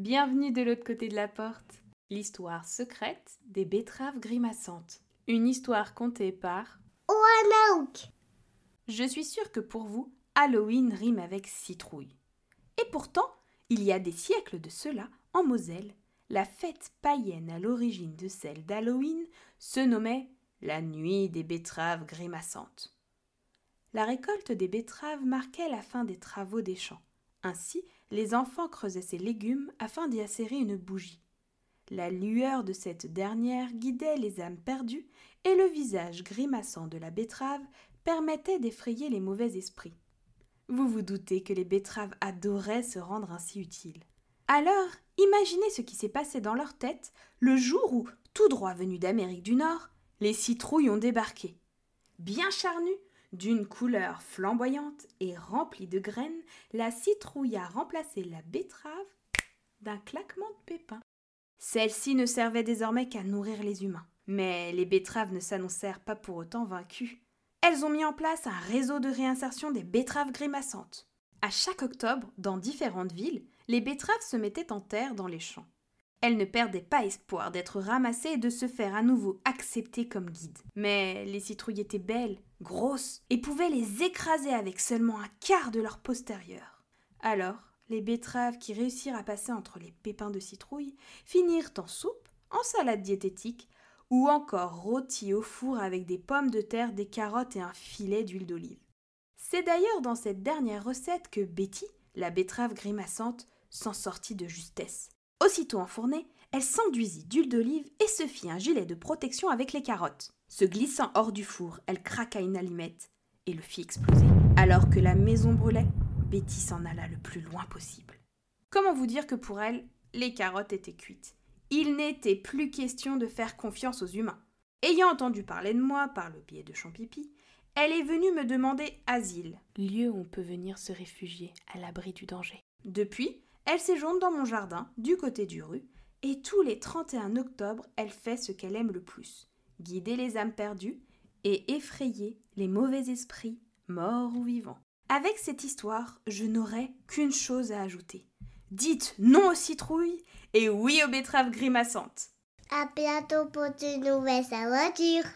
Bienvenue de l'autre côté de la porte. L'histoire secrète des betteraves grimaçantes. Une histoire contée par Oanaouk. Je suis sûre que pour vous, Halloween rime avec citrouille. Et pourtant, il y a des siècles de cela, en Moselle, la fête païenne à l'origine de celle d'Halloween se nommait la nuit des betteraves grimaçantes. La récolte des betteraves marquait la fin des travaux des champs. Ainsi, les enfants creusaient ces légumes afin d'y assérer une bougie. La lueur de cette dernière guidait les âmes perdues et le visage grimaçant de la betterave permettait d'effrayer les mauvais esprits. Vous vous doutez que les betteraves adoraient se rendre ainsi utiles. Alors, imaginez ce qui s'est passé dans leur tête le jour où, tout droit venus d'Amérique du Nord, les citrouilles ont débarqué. Bien charnues, d'une couleur flamboyante et remplie de graines, la citrouille a remplacé la betterave d'un claquement de pépins. Celle-ci ne servait désormais qu'à nourrir les humains. Mais les betteraves ne s'annoncèrent pas pour autant vaincues. Elles ont mis en place un réseau de réinsertion des betteraves grimaçantes. À chaque octobre, dans différentes villes, les betteraves se mettaient en terre dans les champs. Elles ne perdaient pas espoir d'être ramassées et de se faire à nouveau accepter comme guides. Mais les citrouilles étaient belles, grosses, et pouvaient les écraser avec seulement un quart de leur postérieur. Alors, les betteraves qui réussirent à passer entre les pépins de citrouille finirent en soupe, en salade diététique, ou encore rôties au four avec des pommes de terre, des carottes et un filet d'huile d'olive. C'est d'ailleurs dans cette dernière recette que Betty, la betterave grimaçante, s'en sortit de justesse. Aussitôt enfournée, elle s'enduisit d'huile d'olive et se fit un gilet de protection avec les carottes. Se glissant hors du four, elle craqua une allumette et le fit exploser. Alors que la maison brûlait, Betty s'en alla le plus loin possible. Comment vous dire que pour elle, les carottes étaient cuites? Il n'était plus question de faire confiance aux humains. Ayant entendu parler de moi par le biais de Champipi, elle est venue me demander asile, lieu où on peut venir se réfugier à l'abri du danger. Depuis, elle séjourne dans mon jardin, du côté du rue, et tous les 31 octobre, elle fait ce qu'elle aime le plus guider les âmes perdues et effrayer les mauvais esprits, morts ou vivants. Avec cette histoire, je n'aurai qu'une chose à ajouter. Dites non aux citrouilles et oui aux betteraves grimaçantes. À bientôt pour de nouvelles aventures.